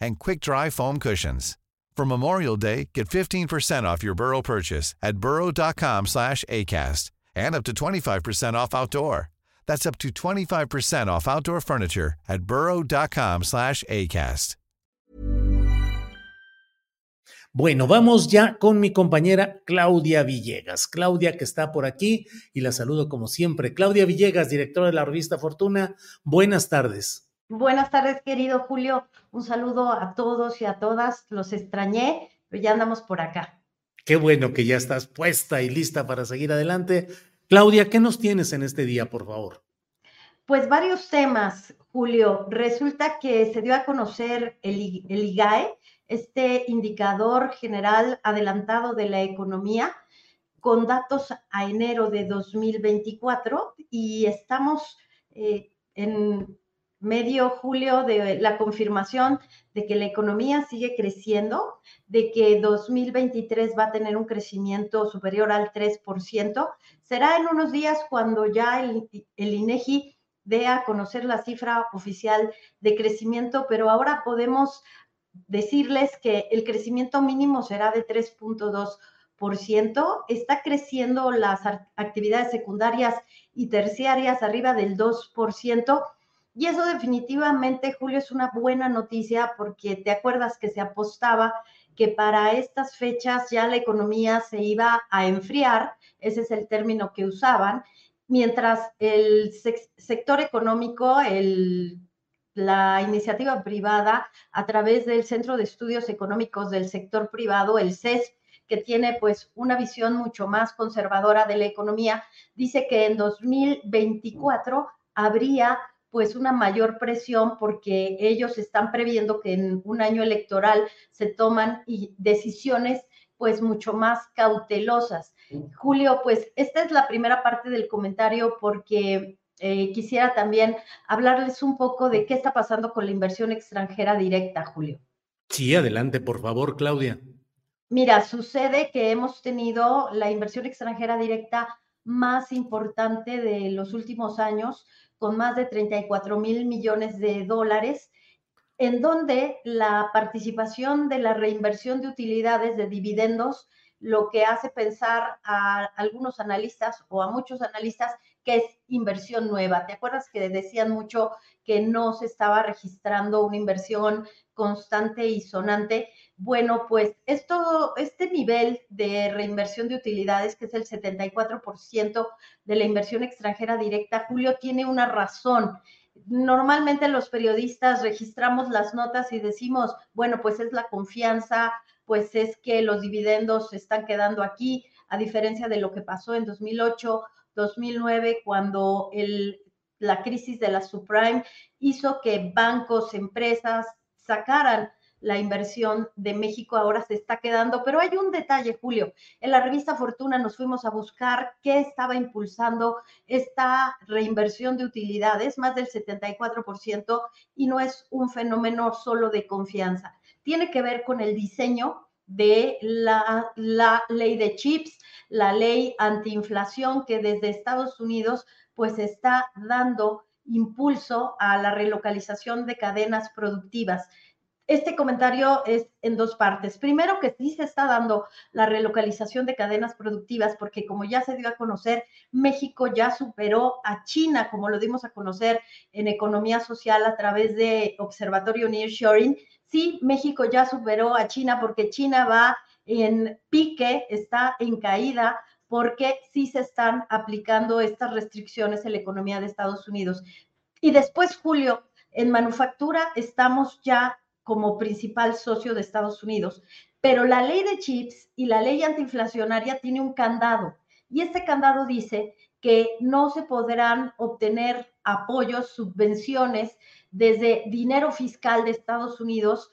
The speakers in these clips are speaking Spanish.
and quick-dry foam cushions. For Memorial Day, get 15% off your Burrow purchase at burrow.com slash ACAST and up to 25% off outdoor. That's up to 25% off outdoor furniture at burrow.com slash ACAST. Bueno, vamos ya con mi compañera Claudia Villegas. Claudia que está por aquí y la saludo como siempre. Claudia Villegas, directora de la revista Fortuna. Buenas tardes. Buenas tardes, querido Julio. Un saludo a todos y a todas. Los extrañé, pero ya andamos por acá. Qué bueno que ya estás puesta y lista para seguir adelante. Claudia, ¿qué nos tienes en este día, por favor? Pues varios temas, Julio. Resulta que se dio a conocer el, el IGAE, este indicador general adelantado de la economía, con datos a enero de 2024 y estamos eh, en medio julio de la confirmación de que la economía sigue creciendo, de que 2023 va a tener un crecimiento superior al 3%. Será en unos días cuando ya el, el INEGI dé a conocer la cifra oficial de crecimiento, pero ahora podemos decirles que el crecimiento mínimo será de 3.2%. Está creciendo las actividades secundarias y terciarias arriba del 2%. Y eso definitivamente, Julio, es una buena noticia porque te acuerdas que se apostaba que para estas fechas ya la economía se iba a enfriar, ese es el término que usaban, mientras el sector económico, el, la iniciativa privada, a través del Centro de Estudios Económicos del Sector Privado, el CES, que tiene pues una visión mucho más conservadora de la economía, dice que en 2024 habría pues una mayor presión porque ellos están previendo que en un año electoral se toman decisiones pues mucho más cautelosas. Julio, pues esta es la primera parte del comentario porque eh, quisiera también hablarles un poco de qué está pasando con la inversión extranjera directa, Julio. Sí, adelante, por favor, Claudia. Mira, sucede que hemos tenido la inversión extranjera directa más importante de los últimos años con más de 34 mil millones de dólares, en donde la participación de la reinversión de utilidades de dividendos lo que hace pensar a algunos analistas o a muchos analistas que es inversión nueva. ¿Te acuerdas que decían mucho que no se estaba registrando una inversión constante y sonante? Bueno, pues esto, este nivel de reinversión de utilidades, que es el 74% de la inversión extranjera directa, Julio, tiene una razón. Normalmente los periodistas registramos las notas y decimos, bueno, pues es la confianza, pues es que los dividendos se están quedando aquí, a diferencia de lo que pasó en 2008, 2009, cuando la crisis de la subprime hizo que bancos, empresas sacaran la inversión de México ahora se está quedando. Pero hay un detalle, Julio. En la revista Fortuna nos fuimos a buscar qué estaba impulsando esta reinversión de utilidades, más del 74%, y no es un fenómeno solo de confianza. Tiene que ver con el diseño de la, la ley de chips, la ley antiinflación que desde Estados Unidos pues está dando impulso a la relocalización de cadenas productivas. Este comentario es en dos partes. Primero, que sí se está dando la relocalización de cadenas productivas, porque como ya se dio a conocer, México ya superó a China, como lo dimos a conocer en economía social a través de Observatorio Nearshoring. Sí, México ya superó a China porque China va en pique, está en caída, porque sí se están aplicando estas restricciones en la economía de Estados Unidos. Y después, Julio, en manufactura estamos ya como principal socio de Estados Unidos, pero la ley de chips y la ley antiinflacionaria tiene un candado y este candado dice que no se podrán obtener apoyos, subvenciones desde dinero fiscal de Estados Unidos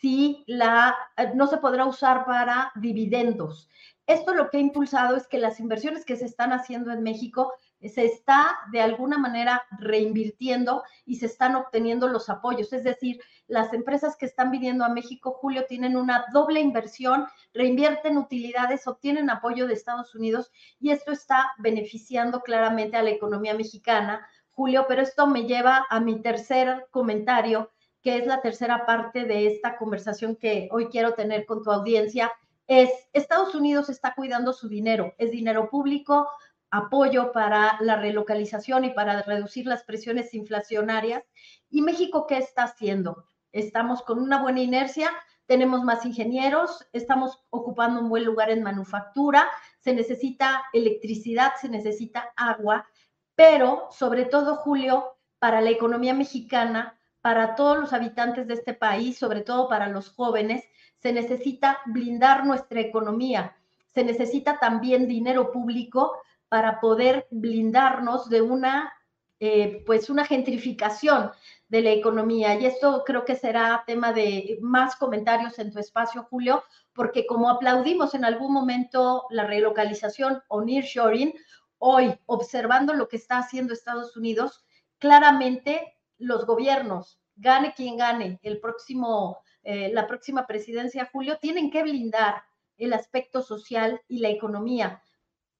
si la no se podrá usar para dividendos. Esto lo que ha impulsado es que las inversiones que se están haciendo en México se está de alguna manera reinvirtiendo y se están obteniendo los apoyos. Es decir, las empresas que están viniendo a México, Julio, tienen una doble inversión, reinvierten utilidades, obtienen apoyo de Estados Unidos y esto está beneficiando claramente a la economía mexicana, Julio, pero esto me lleva a mi tercer comentario, que es la tercera parte de esta conversación que hoy quiero tener con tu audiencia es Estados Unidos está cuidando su dinero, es dinero público, apoyo para la relocalización y para reducir las presiones inflacionarias. ¿Y México qué está haciendo? Estamos con una buena inercia, tenemos más ingenieros, estamos ocupando un buen lugar en manufactura, se necesita electricidad, se necesita agua, pero sobre todo, Julio, para la economía mexicana, para todos los habitantes de este país, sobre todo para los jóvenes, se necesita blindar nuestra economía, se necesita también dinero público para poder blindarnos de una, eh, pues una gentrificación de la economía. Y esto creo que será tema de más comentarios en tu espacio, Julio, porque como aplaudimos en algún momento la relocalización o nearshoring, hoy observando lo que está haciendo Estados Unidos, claramente los gobiernos, gane quien gane el próximo eh, la próxima presidencia, Julio, tienen que blindar el aspecto social y la economía,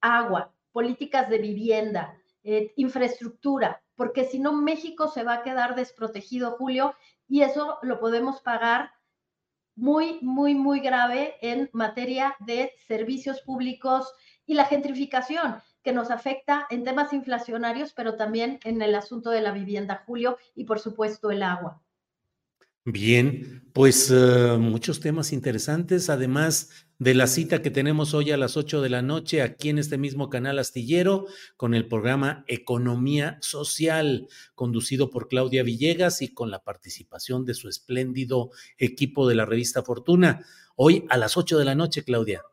agua, políticas de vivienda, eh, infraestructura, porque si no México se va a quedar desprotegido, Julio, y eso lo podemos pagar muy, muy, muy grave en materia de servicios públicos y la gentrificación que nos afecta en temas inflacionarios, pero también en el asunto de la vivienda, Julio, y por supuesto el agua. Bien, pues eh, muchos temas interesantes, además de la cita que tenemos hoy a las 8 de la noche aquí en este mismo canal astillero con el programa Economía Social, conducido por Claudia Villegas y con la participación de su espléndido equipo de la revista Fortuna. Hoy a las 8 de la noche, Claudia.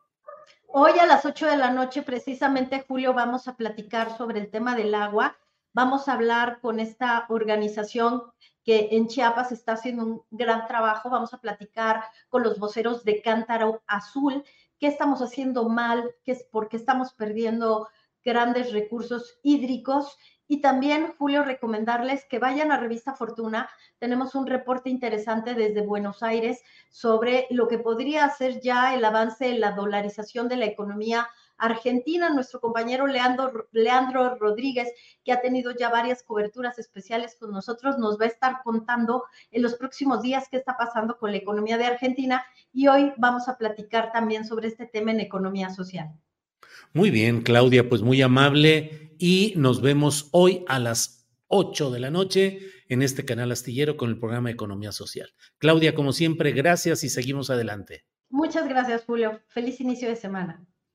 Hoy a las 8 de la noche, precisamente, Julio, vamos a platicar sobre el tema del agua. Vamos a hablar con esta organización que en Chiapas está haciendo un gran trabajo. Vamos a platicar con los voceros de Cántaro Azul, qué estamos haciendo mal, qué es porque estamos perdiendo grandes recursos hídricos. Y también, Julio, recomendarles que vayan a Revista Fortuna. Tenemos un reporte interesante desde Buenos Aires sobre lo que podría ser ya el avance en la dolarización de la economía Argentina, nuestro compañero Leandro, Leandro Rodríguez, que ha tenido ya varias coberturas especiales con nosotros, nos va a estar contando en los próximos días qué está pasando con la economía de Argentina y hoy vamos a platicar también sobre este tema en economía social. Muy bien, Claudia, pues muy amable y nos vemos hoy a las 8 de la noche en este canal astillero con el programa Economía Social. Claudia, como siempre, gracias y seguimos adelante. Muchas gracias, Julio. Feliz inicio de semana.